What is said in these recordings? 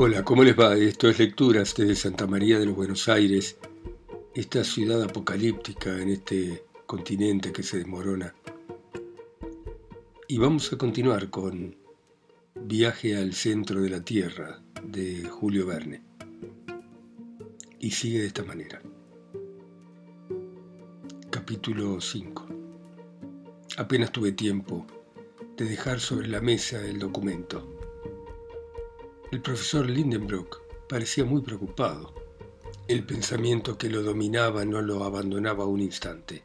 Hola, ¿cómo les va? Esto es Lecturas desde Santa María de los Buenos Aires, esta ciudad apocalíptica en este continente que se desmorona. Y vamos a continuar con Viaje al centro de la Tierra de Julio Verne. Y sigue de esta manera. Capítulo 5. Apenas tuve tiempo de dejar sobre la mesa el documento el profesor Lindenbrock parecía muy preocupado. El pensamiento que lo dominaba no lo abandonaba un instante.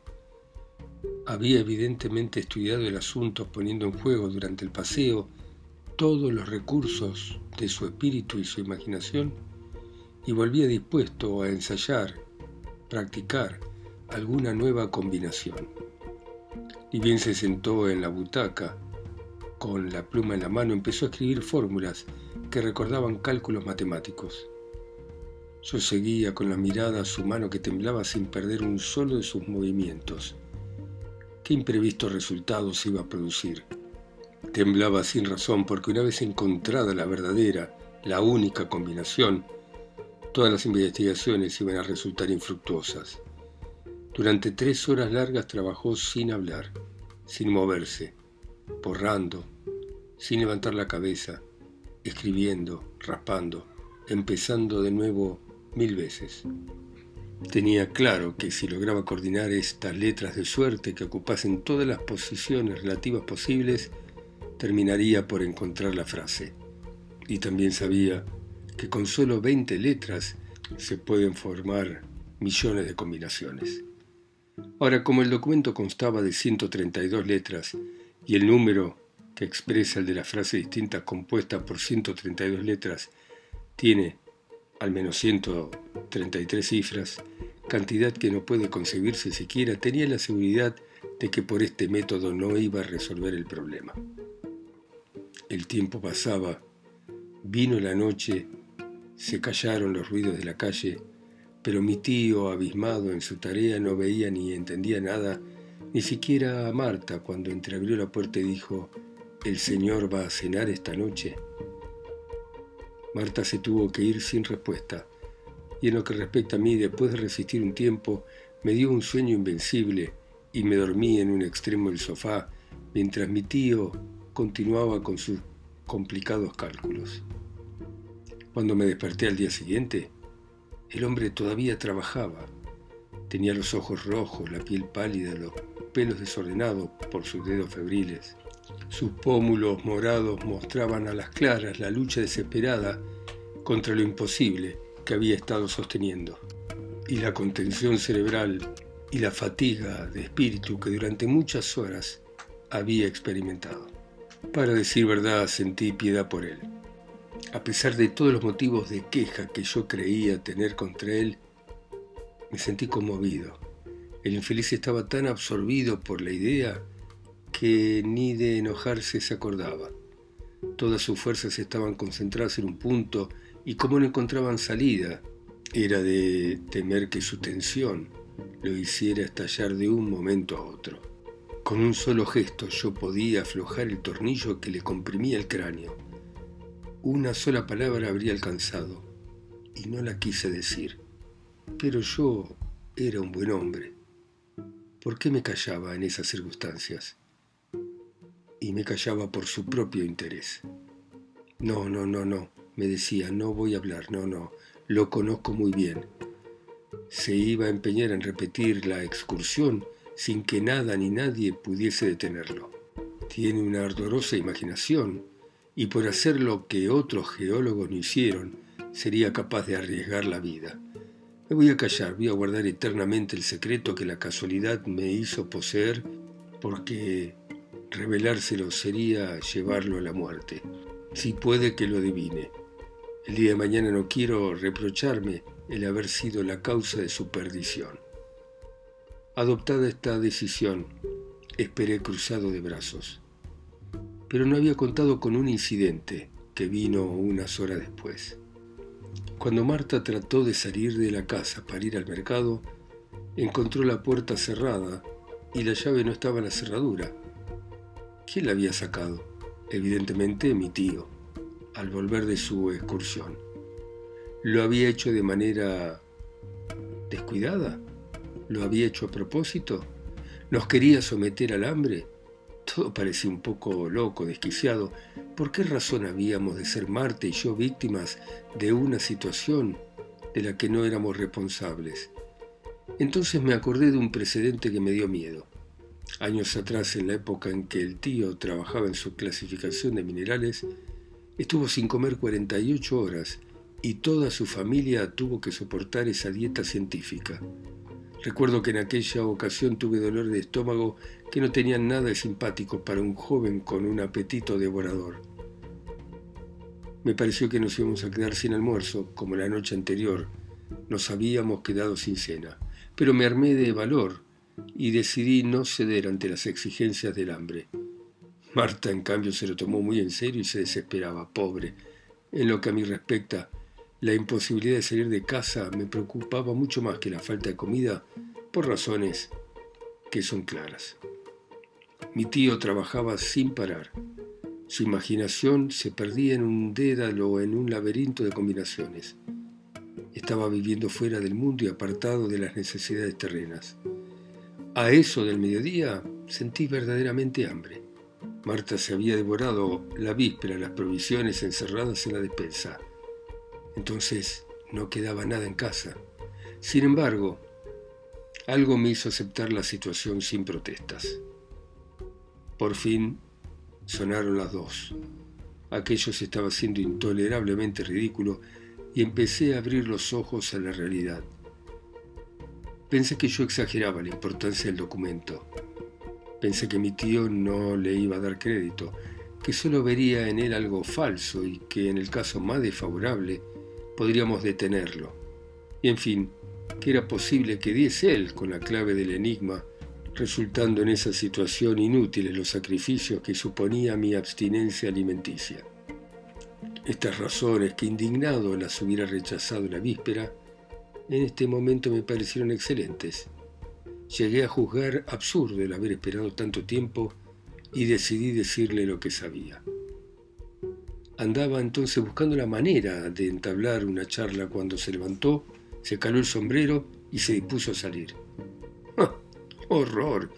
Había evidentemente estudiado el asunto poniendo en juego durante el paseo todos los recursos de su espíritu y su imaginación y volvía dispuesto a ensayar, practicar alguna nueva combinación. Y bien se sentó en la butaca, con la pluma en la mano, empezó a escribir fórmulas que recordaban cálculos matemáticos. Yo seguía con la mirada su mano que temblaba sin perder un solo de sus movimientos. ¿Qué imprevisto resultado se iba a producir? Temblaba sin razón porque una vez encontrada la verdadera, la única combinación, todas las investigaciones iban a resultar infructuosas. Durante tres horas largas trabajó sin hablar, sin moverse, borrando, sin levantar la cabeza, escribiendo, raspando, empezando de nuevo mil veces. Tenía claro que si lograba coordinar estas letras de suerte que ocupasen todas las posiciones relativas posibles, terminaría por encontrar la frase. Y también sabía que con solo 20 letras se pueden formar millones de combinaciones. Ahora, como el documento constaba de 132 letras y el número que expresa el de la frase distinta compuesta por 132 letras, tiene al menos 133 cifras, cantidad que no puede concebirse siquiera, tenía la seguridad de que por este método no iba a resolver el problema. El tiempo pasaba, vino la noche, se callaron los ruidos de la calle, pero mi tío, abismado en su tarea, no veía ni entendía nada, ni siquiera a Marta cuando entreabrió la puerta y dijo, ¿El Señor va a cenar esta noche? Marta se tuvo que ir sin respuesta, y en lo que respecta a mí, después de resistir un tiempo, me dio un sueño invencible y me dormí en un extremo del sofá mientras mi tío continuaba con sus complicados cálculos. Cuando me desperté al día siguiente, el hombre todavía trabajaba. Tenía los ojos rojos, la piel pálida, los pelos desordenados por sus dedos febriles. Sus pómulos morados mostraban a las claras la lucha desesperada contra lo imposible que había estado sosteniendo, y la contención cerebral y la fatiga de espíritu que durante muchas horas había experimentado. Para decir verdad, sentí piedad por él. A pesar de todos los motivos de queja que yo creía tener contra él, me sentí conmovido. El infeliz estaba tan absorbido por la idea que ni de enojarse se acordaba. Todas sus fuerzas estaban concentradas en un punto y como no encontraban salida, era de temer que su tensión lo hiciera estallar de un momento a otro. Con un solo gesto yo podía aflojar el tornillo que le comprimía el cráneo. Una sola palabra habría alcanzado, y no la quise decir. Pero yo era un buen hombre. ¿Por qué me callaba en esas circunstancias? Y me callaba por su propio interés. No, no, no, no, me decía, no voy a hablar, no, no, lo conozco muy bien. Se iba a empeñar en repetir la excursión sin que nada ni nadie pudiese detenerlo. Tiene una ardorosa imaginación y por hacer lo que otros geólogos no hicieron, sería capaz de arriesgar la vida. Me voy a callar, voy a guardar eternamente el secreto que la casualidad me hizo poseer porque Revelárselo sería llevarlo a la muerte. Si puede que lo adivine. El día de mañana no quiero reprocharme el haber sido la causa de su perdición. Adoptada esta decisión, esperé cruzado de brazos. Pero no había contado con un incidente que vino unas horas después. Cuando Marta trató de salir de la casa para ir al mercado, encontró la puerta cerrada y la llave no estaba en la cerradura. ¿Quién la había sacado? Evidentemente mi tío. al volver de su excursión. ¿Lo había hecho de manera descuidada? ¿Lo había hecho a propósito? ¿Nos quería someter al hambre? Todo parecía un poco loco, desquiciado. ¿Por qué razón habíamos de ser Marte y yo víctimas de una situación de la que no éramos responsables? Entonces me acordé de un precedente que me dio miedo. Años atrás, en la época en que el tío trabajaba en su clasificación de minerales, estuvo sin comer 48 horas y toda su familia tuvo que soportar esa dieta científica. Recuerdo que en aquella ocasión tuve dolor de estómago que no tenía nada de simpático para un joven con un apetito devorador. Me pareció que nos íbamos a quedar sin almuerzo, como la noche anterior. Nos habíamos quedado sin cena. Pero me armé de valor y decidí no ceder ante las exigencias del hambre. Marta, en cambio, se lo tomó muy en serio y se desesperaba, pobre. En lo que a mí respecta, la imposibilidad de salir de casa me preocupaba mucho más que la falta de comida por razones que son claras. Mi tío trabajaba sin parar. Su imaginación se perdía en un dédalo o en un laberinto de combinaciones. Estaba viviendo fuera del mundo y apartado de las necesidades terrenas. A eso del mediodía sentí verdaderamente hambre. Marta se había devorado la víspera las provisiones encerradas en la despensa. Entonces no quedaba nada en casa. Sin embargo, algo me hizo aceptar la situación sin protestas. Por fin sonaron las dos. Aquello se estaba haciendo intolerablemente ridículo y empecé a abrir los ojos a la realidad. Pensé que yo exageraba la importancia del documento. Pensé que mi tío no le iba a dar crédito, que solo vería en él algo falso y que en el caso más desfavorable podríamos detenerlo. Y en fin, que era posible que diese él con la clave del enigma, resultando en esa situación inútiles los sacrificios que suponía mi abstinencia alimenticia. Estas razones que indignado las hubiera rechazado la víspera, en este momento me parecieron excelentes. Llegué a juzgar absurdo el haber esperado tanto tiempo y decidí decirle lo que sabía. Andaba entonces buscando la manera de entablar una charla cuando se levantó, se caló el sombrero y se dispuso a salir. ¡Horror!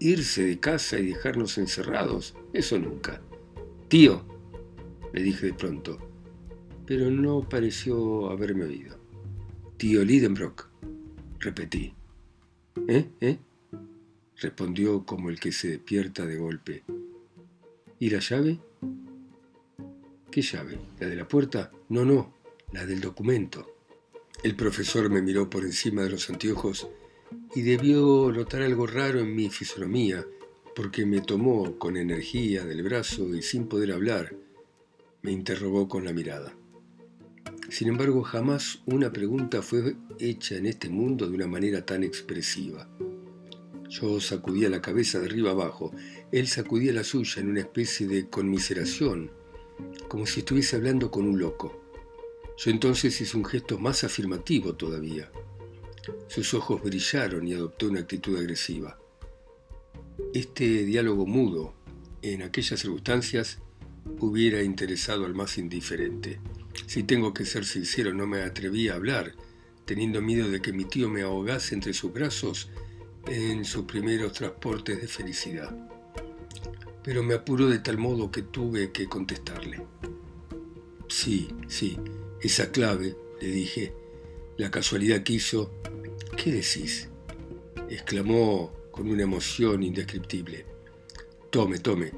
Irse de casa y dejarnos encerrados, eso nunca. Tío, le dije de pronto, pero no pareció haberme oído. Tío Lidenbrock, repetí. ¿Eh? ¿Eh? respondió como el que se despierta de golpe. ¿Y la llave? ¿Qué llave? ¿La de la puerta? No, no, la del documento. El profesor me miró por encima de los anteojos y debió notar algo raro en mi fisonomía, porque me tomó con energía del brazo y sin poder hablar, me interrogó con la mirada. Sin embargo, jamás una pregunta fue hecha en este mundo de una manera tan expresiva. Yo sacudía la cabeza de arriba abajo, él sacudía la suya en una especie de conmiseración, como si estuviese hablando con un loco. Yo entonces hice un gesto más afirmativo todavía. Sus ojos brillaron y adoptó una actitud agresiva. Este diálogo mudo, en aquellas circunstancias, hubiera interesado al más indiferente. Si tengo que ser sincero, no me atreví a hablar, teniendo miedo de que mi tío me ahogase entre sus brazos en sus primeros transportes de felicidad. Pero me apuró de tal modo que tuve que contestarle. Sí, sí, esa clave, le dije. La casualidad quiso... ¿Qué decís? exclamó con una emoción indescriptible. Tome, tome,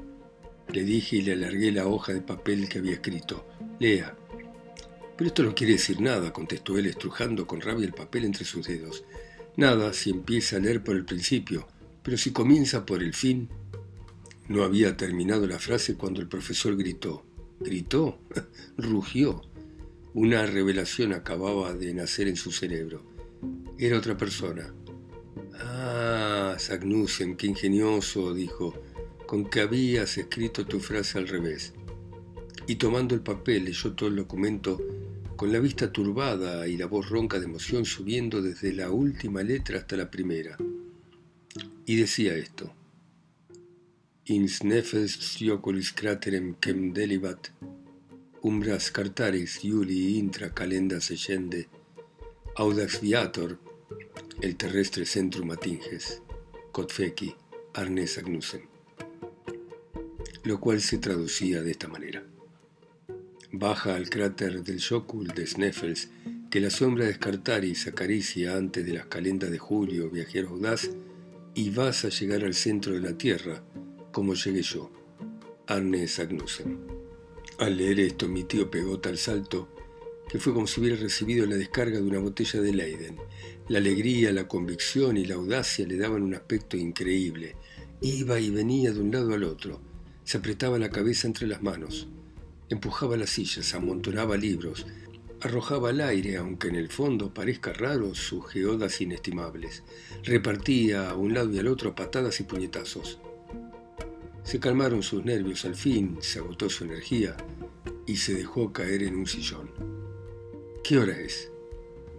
le dije y le alargué la hoja de papel que había escrito. Lea. Pero esto no quiere decir nada, contestó él estrujando con rabia el papel entre sus dedos. Nada si empieza a leer por el principio, pero si comienza por el fin. No había terminado la frase cuando el profesor gritó. ¿Gritó? Rugió. Una revelación acababa de nacer en su cerebro. Era otra persona. Ah, Sagnussen, qué ingenioso, dijo, con que habías escrito tu frase al revés. Y tomando el papel leyó todo el documento con la vista turbada y la voz ronca de emoción subiendo desde la última letra hasta la primera. Y decía esto. In snefes sioculis craterem quem delibat, umbras cartaris Iuli intra calenda seyende, audax viator, el terrestre centrum atinges, cotfeci, arnes agnusem. Lo cual se traducía de esta manera. Baja al cráter del Jokul de Sneffels, que la sombra de Scartaris acaricia antes de las calendas de julio, viajero audaz, y vas a llegar al centro de la Tierra, como llegué yo, Arnes Agnussen. Al leer esto, mi tío pegó tal salto que fue como si hubiera recibido la descarga de una botella de Leiden. La alegría, la convicción y la audacia le daban un aspecto increíble. Iba y venía de un lado al otro, se apretaba la cabeza entre las manos, empujaba las sillas, amontonaba libros, arrojaba al aire, aunque en el fondo parezca raro, sus geodas inestimables. Repartía a un lado y al otro patadas y puñetazos. Se calmaron sus nervios al fin, se agotó su energía y se dejó caer en un sillón. ¿Qué hora es?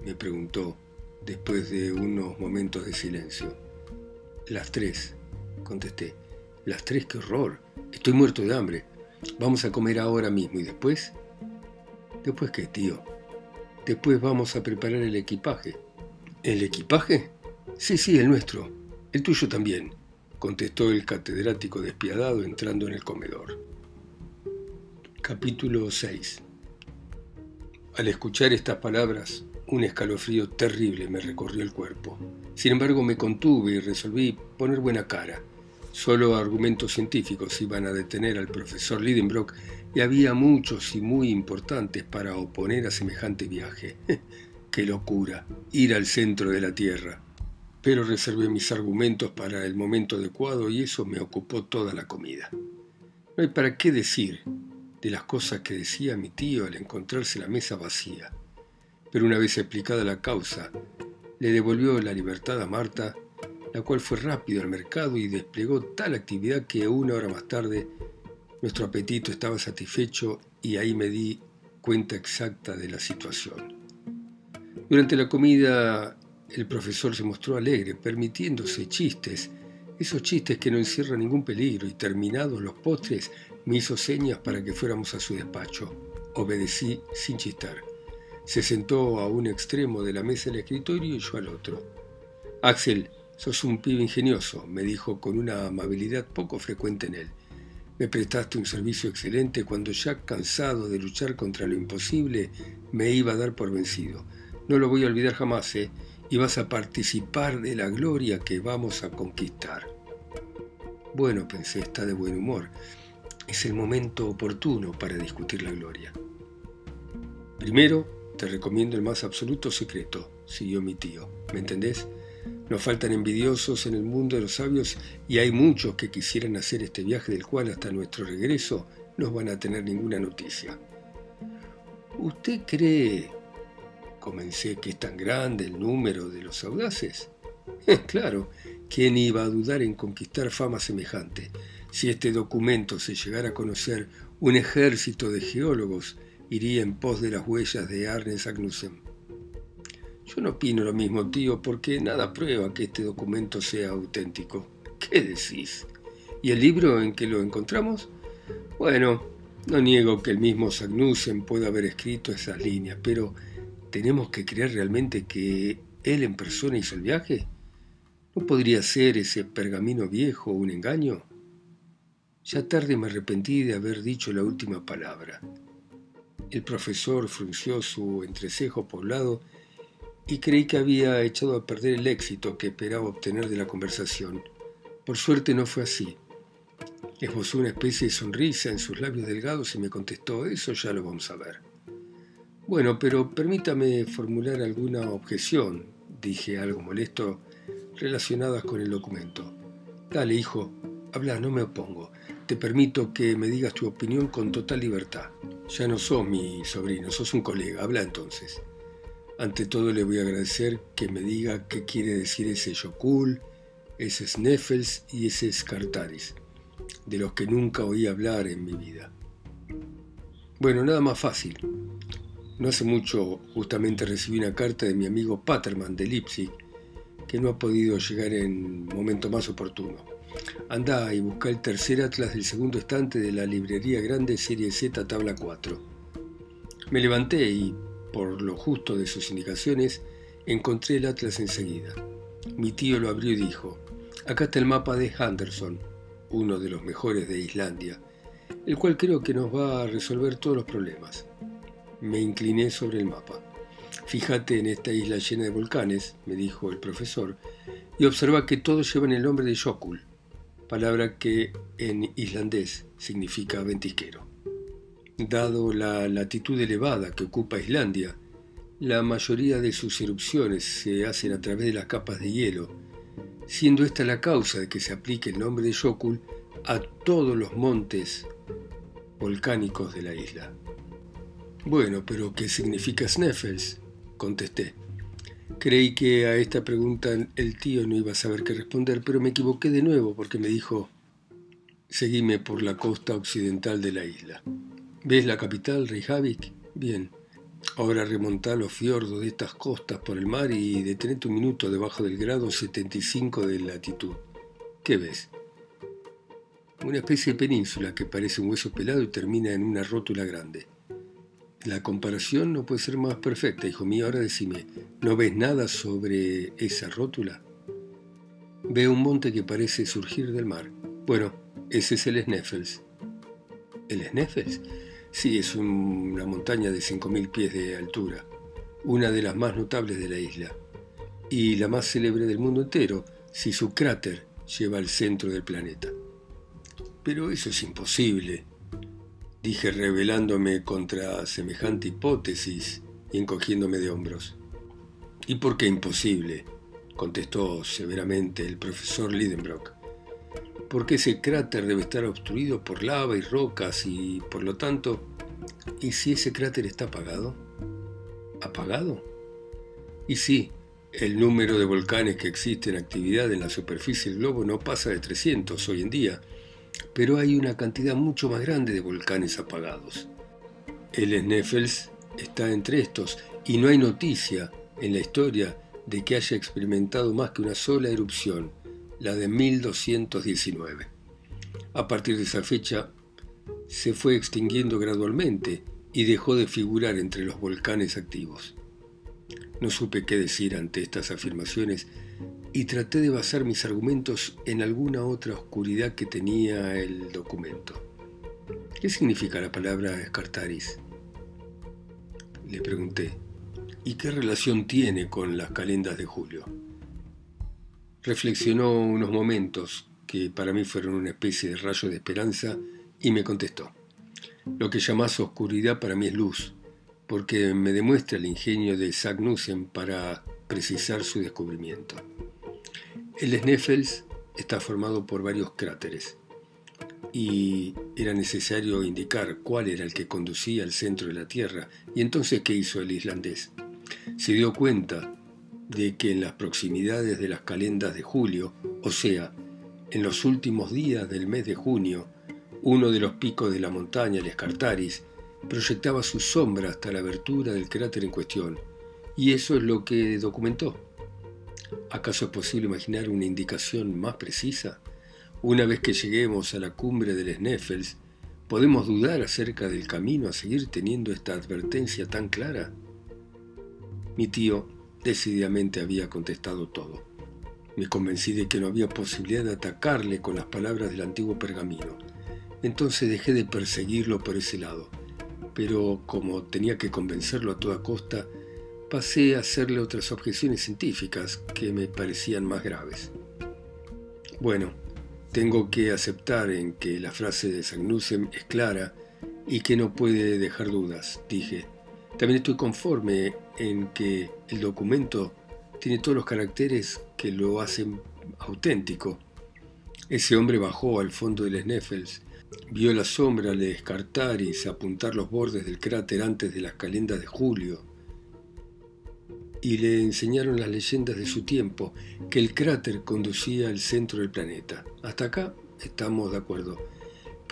me preguntó después de unos momentos de silencio. Las tres, contesté. Las tres, qué horror. Estoy muerto de hambre. Vamos a comer ahora mismo y después... ¿Después qué, tío? Después vamos a preparar el equipaje. ¿El equipaje? Sí, sí, el nuestro. El tuyo también, contestó el catedrático despiadado entrando en el comedor. Capítulo 6 Al escuchar estas palabras, un escalofrío terrible me recorrió el cuerpo. Sin embargo, me contuve y resolví poner buena cara. Solo argumentos científicos iban a detener al profesor Lidenbrock y había muchos y muy importantes para oponer a semejante viaje. ¡Qué locura! Ir al centro de la Tierra. Pero reservé mis argumentos para el momento adecuado y eso me ocupó toda la comida. No hay para qué decir de las cosas que decía mi tío al encontrarse la mesa vacía. Pero una vez explicada la causa, le devolvió la libertad a Marta la cual fue rápido al mercado y desplegó tal actividad que una hora más tarde nuestro apetito estaba satisfecho y ahí me di cuenta exacta de la situación. Durante la comida el profesor se mostró alegre, permitiéndose chistes, esos chistes que no encierran ningún peligro, y terminados los postres me hizo señas para que fuéramos a su despacho. Obedecí sin chistar. Se sentó a un extremo de la mesa del escritorio y yo al otro. Axel, Sos un pibe ingenioso, me dijo con una amabilidad poco frecuente en él. Me prestaste un servicio excelente cuando ya cansado de luchar contra lo imposible me iba a dar por vencido. No lo voy a olvidar jamás, ¿eh? Y vas a participar de la gloria que vamos a conquistar. Bueno, pensé, está de buen humor. Es el momento oportuno para discutir la gloria. Primero, te recomiendo el más absoluto secreto, siguió mi tío. ¿Me entendés? Nos faltan envidiosos en el mundo de los sabios y hay muchos que quisieran hacer este viaje del cual hasta nuestro regreso no van a tener ninguna noticia. ¿Usted cree, comencé, que es tan grande el número de los audaces? claro, ¿quién iba a dudar en conquistar fama semejante? Si este documento se llegara a conocer, un ejército de geólogos iría en pos de las huellas de Arnes Agnussen. Yo no opino lo mismo, tío, porque nada prueba que este documento sea auténtico. ¿Qué decís? ¿Y el libro en que lo encontramos? Bueno, no niego que el mismo Sagnussen pueda haber escrito esas líneas, pero ¿tenemos que creer realmente que él en persona hizo el viaje? ¿No podría ser ese pergamino viejo un engaño? Ya tarde me arrepentí de haber dicho la última palabra. El profesor frunció su entrecejo poblado y creí que había echado a perder el éxito que esperaba obtener de la conversación. Por suerte no fue así. Esbozó una especie de sonrisa en sus labios delgados y me contestó, eso ya lo vamos a ver. Bueno, pero permítame formular alguna objeción, dije algo molesto, relacionadas con el documento. Dale, hijo, habla, no me opongo. Te permito que me digas tu opinión con total libertad. Ya no sos mi sobrino, sos un colega, habla entonces. Ante todo le voy a agradecer que me diga qué quiere decir ese Yokul, ese Sneffels y ese Scartaris, de los que nunca oí hablar en mi vida. Bueno, nada más fácil. No hace mucho justamente recibí una carta de mi amigo Paterman de Leipzig, que no ha podido llegar en momento más oportuno. Anda y busca el tercer atlas del segundo estante de la librería grande Serie Z Tabla 4. Me levanté y, por lo justo de sus indicaciones, encontré el atlas enseguida. Mi tío lo abrió y dijo, acá está el mapa de Henderson, uno de los mejores de Islandia, el cual creo que nos va a resolver todos los problemas. Me incliné sobre el mapa. Fíjate en esta isla llena de volcanes, me dijo el profesor, y observa que todos llevan el nombre de Jokul, palabra que en islandés significa ventisquero. Dado la latitud elevada que ocupa Islandia, la mayoría de sus erupciones se hacen a través de las capas de hielo, siendo esta la causa de que se aplique el nombre de Jokul a todos los montes volcánicos de la isla. Bueno, pero ¿qué significa Sneffels? contesté. Creí que a esta pregunta el tío no iba a saber qué responder, pero me equivoqué de nuevo porque me dijo, seguime por la costa occidental de la isla. ¿Ves la capital, Reykjavik? Bien. Ahora remonta los fiordos de estas costas por el mar y detenete un minuto debajo del grado 75 de latitud. ¿Qué ves? Una especie de península que parece un hueso pelado y termina en una rótula grande. La comparación no puede ser más perfecta, hijo mío. Ahora decime, ¿no ves nada sobre esa rótula? Veo un monte que parece surgir del mar. Bueno, ese es el Sneffels. ¿El Sneffels? Sí, es una montaña de 5.000 pies de altura, una de las más notables de la isla, y la más célebre del mundo entero, si su cráter lleva al centro del planeta. Pero eso es imposible, dije rebelándome contra semejante hipótesis y encogiéndome de hombros. ¿Y por qué imposible? contestó severamente el profesor Lidenbrock. Porque ese cráter debe estar obstruido por lava y rocas y, por lo tanto, ¿y si ese cráter está apagado? ¿Apagado? Y sí, el número de volcanes que existen en actividad en la superficie del globo no pasa de 300 hoy en día, pero hay una cantidad mucho más grande de volcanes apagados. El Sneffels está entre estos y no hay noticia en la historia de que haya experimentado más que una sola erupción, la de 1219. A partir de esa fecha se fue extinguiendo gradualmente y dejó de figurar entre los volcanes activos. No supe qué decir ante estas afirmaciones y traté de basar mis argumentos en alguna otra oscuridad que tenía el documento. ¿Qué significa la palabra escartaris? Le pregunté. ¿Y qué relación tiene con las calendas de julio? Reflexionó unos momentos que para mí fueron una especie de rayo de esperanza y me contestó. Lo que llamas oscuridad para mí es luz, porque me demuestra el ingenio de Sagnussen para precisar su descubrimiento. El Sneffels está formado por varios cráteres y era necesario indicar cuál era el que conducía al centro de la Tierra. Y entonces, ¿qué hizo el islandés? Se dio cuenta de que en las proximidades de las calendas de julio, o sea, en los últimos días del mes de junio, uno de los picos de la montaña, el Escartaris, proyectaba su sombra hasta la abertura del cráter en cuestión, y eso es lo que documentó. ¿Acaso es posible imaginar una indicación más precisa? Una vez que lleguemos a la cumbre del Sneffels, ¿podemos dudar acerca del camino a seguir teniendo esta advertencia tan clara? Mi tío decididamente había contestado todo. Me convencí de que no había posibilidad de atacarle con las palabras del antiguo pergamino. Entonces dejé de perseguirlo por ese lado. Pero como tenía que convencerlo a toda costa, pasé a hacerle otras objeciones científicas que me parecían más graves. Bueno, tengo que aceptar en que la frase de Sagnussem es clara y que no puede dejar dudas, dije. También estoy conforme en que el documento tiene todos los caracteres que lo hacen auténtico. Ese hombre bajó al fondo del Sneffels, vio la sombra de Escartaris apuntar los bordes del cráter antes de las calendas de julio, y le enseñaron las leyendas de su tiempo, que el cráter conducía al centro del planeta. Hasta acá estamos de acuerdo.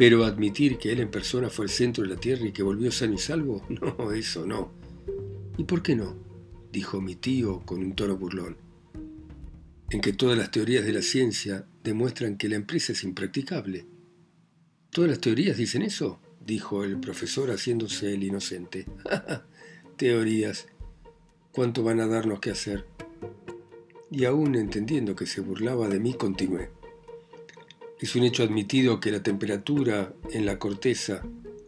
Pero admitir que él en persona fue al centro de la Tierra y que volvió sano y salvo, no, eso no. ¿Y por qué no? dijo mi tío con un tono burlón. En que todas las teorías de la ciencia demuestran que la empresa es impracticable. ¿Todas las teorías dicen eso? dijo el profesor haciéndose el inocente. Teorías. ¿Cuánto van a darnos que hacer? Y aún entendiendo que se burlaba de mí, continué. Es un hecho admitido que la temperatura en la corteza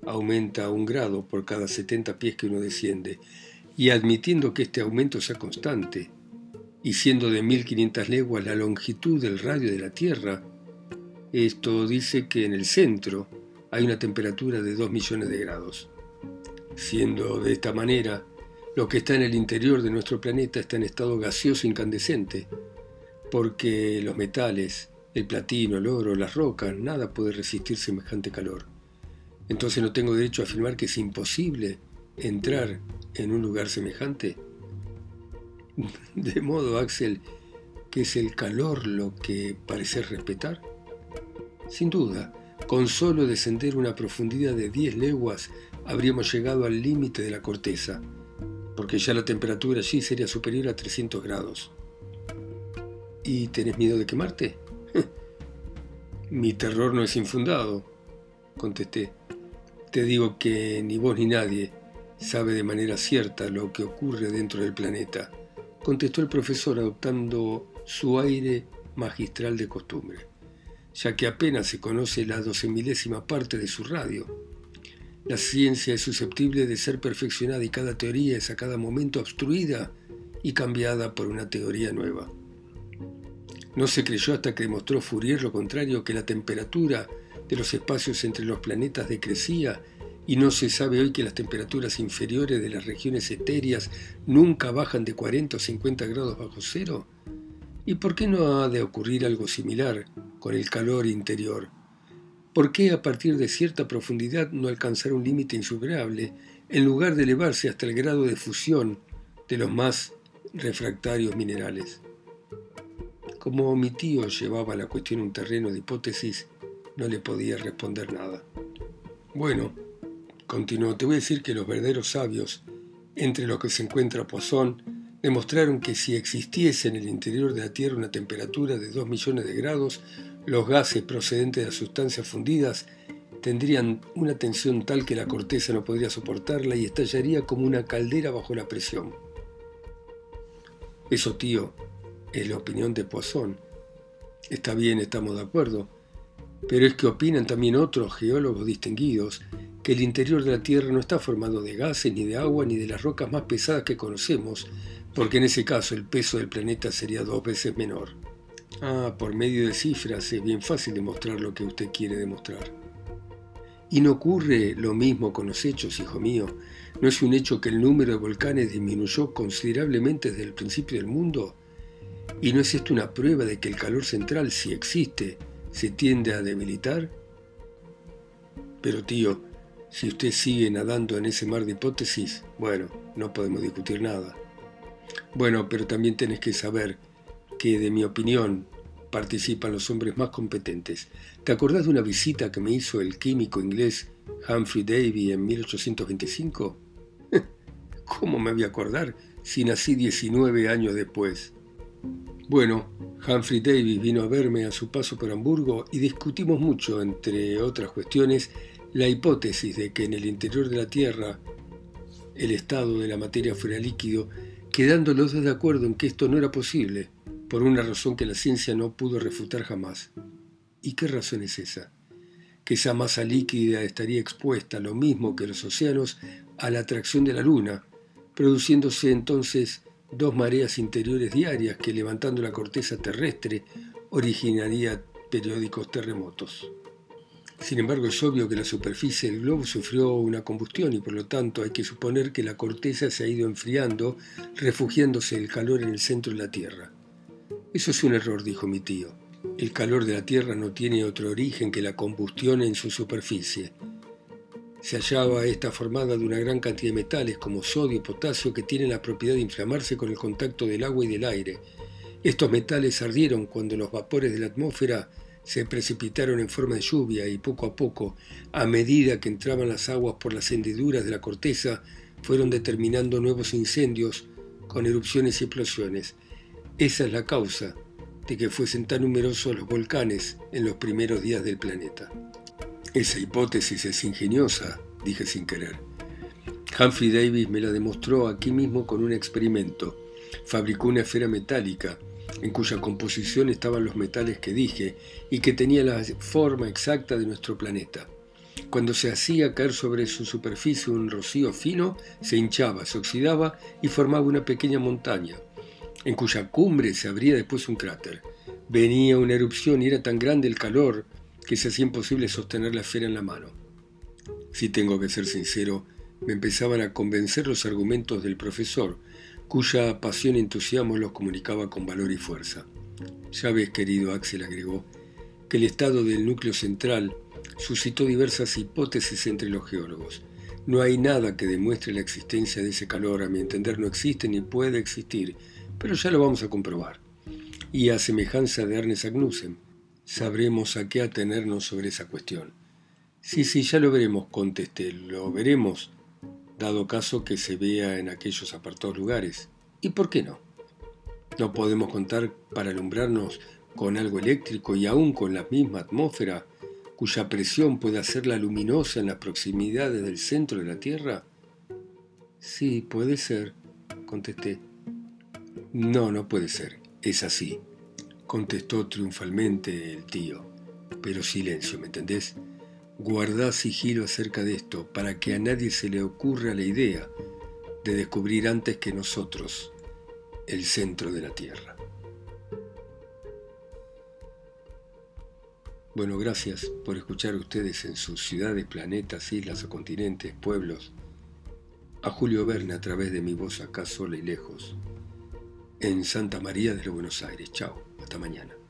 aumenta un grado por cada 70 pies que uno desciende, y admitiendo que este aumento sea constante, y siendo de 1500 leguas la longitud del radio de la Tierra, esto dice que en el centro hay una temperatura de 2 millones de grados. Siendo de esta manera, lo que está en el interior de nuestro planeta está en estado gaseoso incandescente, porque los metales, el platino, el oro, las rocas, nada puede resistir semejante calor. Entonces no tengo derecho a afirmar que es imposible entrar en un lugar semejante. De modo, Axel, que es el calor lo que parece respetar. Sin duda, con solo descender una profundidad de 10 leguas habríamos llegado al límite de la corteza, porque ya la temperatura allí sería superior a 300 grados. ¿Y tenés miedo de quemarte? Mi terror no es infundado, contesté. Te digo que ni vos ni nadie sabe de manera cierta lo que ocurre dentro del planeta, contestó el profesor adoptando su aire magistral de costumbre ya que apenas se conoce la milésima parte de su radio. La ciencia es susceptible de ser perfeccionada y cada teoría es a cada momento obstruida y cambiada por una teoría nueva. No se creyó hasta que demostró Fourier lo contrario, que la temperatura de los espacios entre los planetas decrecía y no se sabe hoy que las temperaturas inferiores de las regiones etéreas nunca bajan de 40 o 50 grados bajo cero. ¿Y por qué no ha de ocurrir algo similar con el calor interior? ¿Por qué a partir de cierta profundidad no alcanzar un límite insuperable en lugar de elevarse hasta el grado de fusión de los más refractarios minerales? Como mi tío llevaba la cuestión a un terreno de hipótesis, no le podía responder nada. Bueno, continuó, te voy a decir que los verdaderos sabios, entre los que se encuentra Poisson, demostraron que si existiese en el interior de la Tierra una temperatura de 2 millones de grados, los gases procedentes de las sustancias fundidas tendrían una tensión tal que la corteza no podría soportarla y estallaría como una caldera bajo la presión. Eso, tío, es la opinión de Poisson. Está bien, estamos de acuerdo, pero es que opinan también otros geólogos distinguidos que el interior de la Tierra no está formado de gases, ni de agua, ni de las rocas más pesadas que conocemos, porque en ese caso el peso del planeta sería dos veces menor. Ah, por medio de cifras es bien fácil demostrar lo que usted quiere demostrar. Y no ocurre lo mismo con los hechos, hijo mío. ¿No es un hecho que el número de volcanes disminuyó considerablemente desde el principio del mundo? ¿Y no es esto una prueba de que el calor central, si existe, se tiende a debilitar? Pero tío, si usted sigue nadando en ese mar de hipótesis, bueno, no podemos discutir nada. Bueno, pero también tenés que saber que, de mi opinión, participan los hombres más competentes. ¿Te acordás de una visita que me hizo el químico inglés Humphrey Davy en 1825? ¿Cómo me voy a acordar si nací 19 años después? Bueno, Humphrey Davy vino a verme a su paso por Hamburgo y discutimos mucho, entre otras cuestiones, la hipótesis de que en el interior de la Tierra el estado de la materia fuera líquido quedando los dos de acuerdo en que esto no era posible, por una razón que la ciencia no pudo refutar jamás. ¿Y qué razón es esa? Que esa masa líquida estaría expuesta, lo mismo que los océanos, a la atracción de la Luna, produciéndose entonces dos mareas interiores diarias que levantando la corteza terrestre originaría periódicos terremotos. Sin embargo, es obvio que la superficie del globo sufrió una combustión y por lo tanto hay que suponer que la corteza se ha ido enfriando, refugiándose el calor en el centro de la Tierra. Eso es un error, dijo mi tío. El calor de la Tierra no tiene otro origen que la combustión en su superficie. Se hallaba esta formada de una gran cantidad de metales como sodio y potasio que tienen la propiedad de inflamarse con el contacto del agua y del aire. Estos metales ardieron cuando los vapores de la atmósfera se precipitaron en forma de lluvia y poco a poco, a medida que entraban las aguas por las hendiduras de la corteza, fueron determinando nuevos incendios con erupciones y explosiones. Esa es la causa de que fuesen tan numerosos los volcanes en los primeros días del planeta. Esa hipótesis es ingeniosa, dije sin querer. Humphrey Davis me la demostró aquí mismo con un experimento. Fabricó una esfera metálica en cuya composición estaban los metales que dije y que tenía la forma exacta de nuestro planeta. Cuando se hacía caer sobre su superficie un rocío fino, se hinchaba, se oxidaba y formaba una pequeña montaña, en cuya cumbre se abría después un cráter. Venía una erupción y era tan grande el calor que se hacía imposible sostener la esfera en la mano. Si tengo que ser sincero, me empezaban a convencer los argumentos del profesor, cuya pasión y entusiasmo los comunicaba con valor y fuerza. Ya ves, querido Axel agregó, que el estado del núcleo central suscitó diversas hipótesis entre los geólogos. No hay nada que demuestre la existencia de ese calor, a mi entender no existe ni puede existir, pero ya lo vamos a comprobar. Y a semejanza de Ernest Agnussen, sabremos a qué atenernos sobre esa cuestión. Sí, sí, ya lo veremos, contesté, lo veremos dado caso que se vea en aquellos apartados lugares. ¿Y por qué no? No podemos contar para alumbrarnos con algo eléctrico y aún con la misma atmósfera cuya presión puede hacerla luminosa en las proximidades del centro de la Tierra? Sí, puede ser, contesté. No, no puede ser, es así, contestó triunfalmente el tío. Pero silencio, ¿me entendés? Guardá sigilo acerca de esto para que a nadie se le ocurra la idea de descubrir antes que nosotros el centro de la Tierra. Bueno, gracias por escuchar a ustedes en sus ciudades, planetas, islas o continentes, pueblos, a Julio Verne a través de mi voz acá sola y lejos, en Santa María de los Buenos Aires. Chao, hasta mañana.